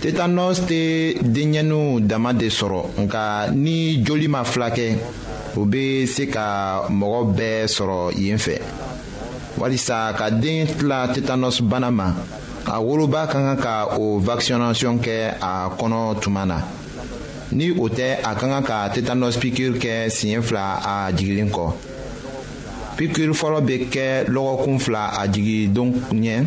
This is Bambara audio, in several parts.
tetanɔs tɛ denɲɛninw dama de sɔrɔ nka ni joli ma fulakɛ o bɛ se ka mɔgɔ bɛɛ sɔrɔ yen fɛ walisa ka den tila tetanɔs bana ma a woloba ka kan ka o vaccination kɛ a kɔnɔ tuma na ni o tɛ a ka kan ka tetanɔs piqûre kɛ siɲɛ fila a jiginlen kɔ piqûre fɔlɔ bɛ kɛ lɔgɔkun fila a jigindon ɲɛ.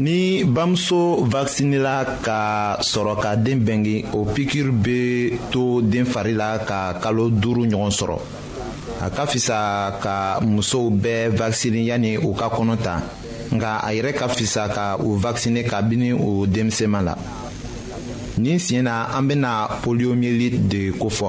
ni bamuso vakisinela ka sɔrɔ ka den bɛnge o pikiri bɛ to den fari la ka kalo duuru ɲɔgɔn sɔrɔ a ka fisa ka musow bɛɛ vakisini yanni u ka kɔnɔ ta nka a yɛrɛ ka fisa ka u vakisine kabini u denmisɛnma la nin siɲɛ na an bɛna poliyomiyeliti de kofɔ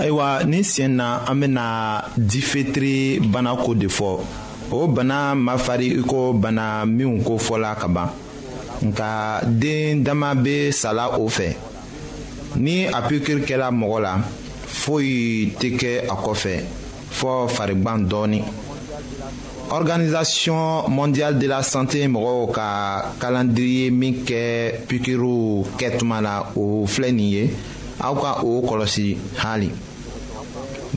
ayiwa nin sen na an bɛna difetiri bana ko de fɔ o bana ma fari iko bana minnu ko fɔla ka ban nka den dama bɛ sala o fɛ ni a pikiri kɛra mɔgɔ la foyi tɛ kɛ a kɔfɛ. fɔ farigban dɔɔnin organisation mondiale de la santé mɔgɔw ka calendrier min kɛ pikiriw kɛ tuma la o filɛ nin ye aw ka o kɔlɔsi hali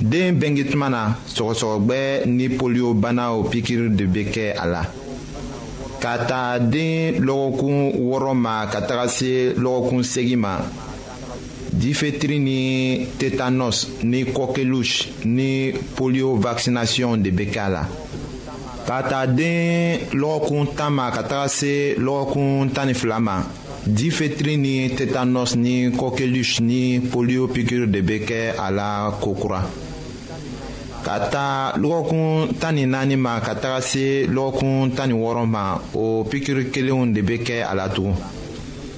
den bɛnge tuma na sɔgɔsɔgɔgbɛ ni polio banaw pikiri de bɛ kɛ a la ka ta den lɔgɔkun wɔɔrɔ ma ka taga se lɔgɔkun seegin ma difetiri ni tetanus ni coqueluche ni polio vaccination de bɛ k'a la ka ta den lɔgɔkun tan ma ka taga se lɔgɔkun tan ni fila ma difetiri ni tetanus ni coqueluche ni polio pikiri de bɛ kɛ a la ko kura ka taa lɔgɔkun tan ni naani ma ka taga se lɔgɔkun tan ni wɔɔrɔ ma o pikiri kelenw de bɛ kɛ a la tugun.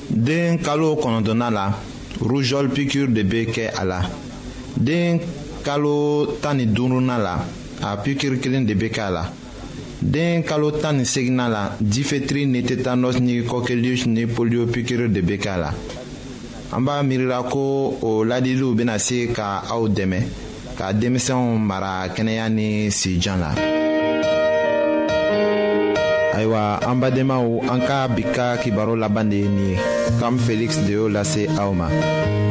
den kalo kɔnɔntɔnna la rujɔl pikir de bɛ kɛ a la den kalo tan ni duuruna la a pikiri kelen de bɛ kɛ a la den kalo tan ni seginna la difetiri ni tetanɔs ni kɔkɛlius ni polio pikiri de bɛ kɛ a la an b'a miirila ko o ladiliw bɛna se ka aw dɛmɛ ka denmisɛnw mara kɛnɛya ni sijan la ayiwa an badenmaw an ka bi ka kibaro laban de ye nin ye kam feliksi de y'o lase aw ma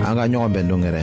an ka ɲɔgɔn bɛn dongɛrɛ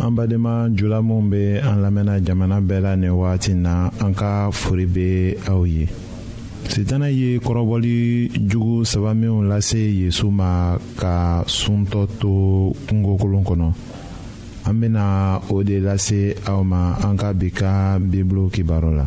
an badenma jula minw be an lamɛnna jamana bɛɛ la nin wagati na an ka fori be aw ye sitana ye kɔrɔbɔli jugu saba minw lase yezu ma ka suntɔ to kungokolon kɔnɔ an bena o de lase aw ma an ka bi ka bibulu kibaru la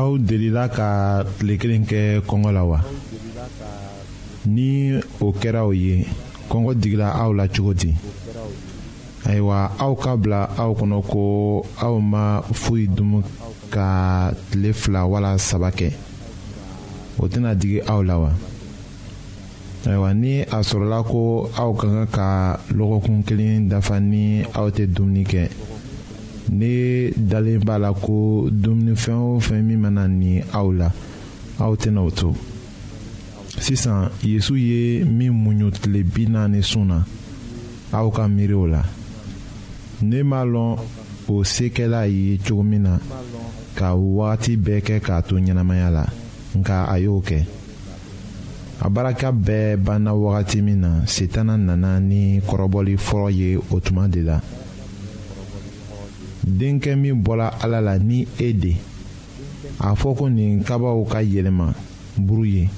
aw delila ka tile kelen kɛ kɔngɔ la wa ni o kɛra o ye kɔngɔ digila aw la cogo di ayiwa aw ka bila aw kɔnɔ ko aw ma foyi dumu ka tile fila wala saba kɛ o tɛna digi aw la wa ayiwa ni a sɔrɔla ko aw ka kan ka lɔgɔkun kelen dafa ni aw tɛ dumuni kɛ ne dalen b'a la ko dumunifɛn o fɛn min mana ni aw la aw tɛna o to sisan yesu ye min muɲu tile bi naani sun na aw ka miiri o la ne m'a lɔn o sekɛla ye cogo min na ka wagati bɛɛ kɛ k'a to ɲɛnamaya la nka a y'o kɛ a baraka bɛɛ banna wagati min na setana nana ni kɔrɔbɔli fɔlɔ ye o tuma de la denkɛ min bɔla ala la ni e de a fɔ ko nin kabaw ka yɛlɛma buru ye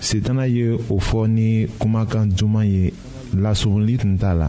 setana ye o fɔ ni kumakan duman ye lasubunli tun t'a la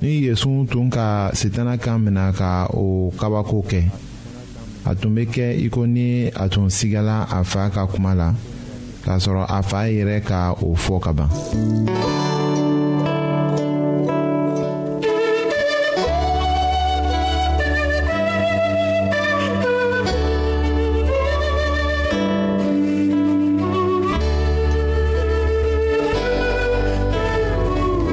ni yesu tun ka sitana kan minɛ ka o kabako kɛ a tun bɛ kɛ i ko ni a tun sigala a fa ka kuma la k'a sɔrɔ a fa yɛrɛ ka o fɔ ka ban.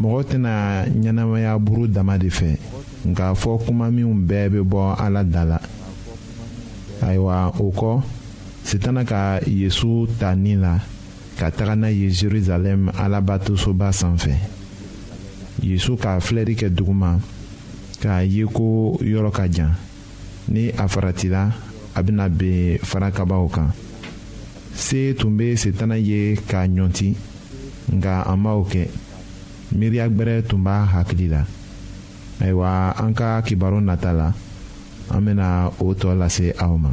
mɔgɔ tɛna ɲɛnamaya buru dama de fɛ nka fɔ kuma minnu bɛɛ bɛ bɔ ala da la ayiwa o kɔ sitana ka yesu ta ni la ka taga n'a ye jerusalem alabatosoba sanfɛ yesu ka filɛli kɛ duguma k'a ye ko yɔrɔ ka jan ni a faratila a bɛna ben fara kabaw kan se tun bɛ setana ye k'a ɲɔnti nka a m'o kɛ miiriya gbɛrɛ tun b'a hakili la ayiwa an ka kibaru nata la an bɛna o tɔ lase aw ma.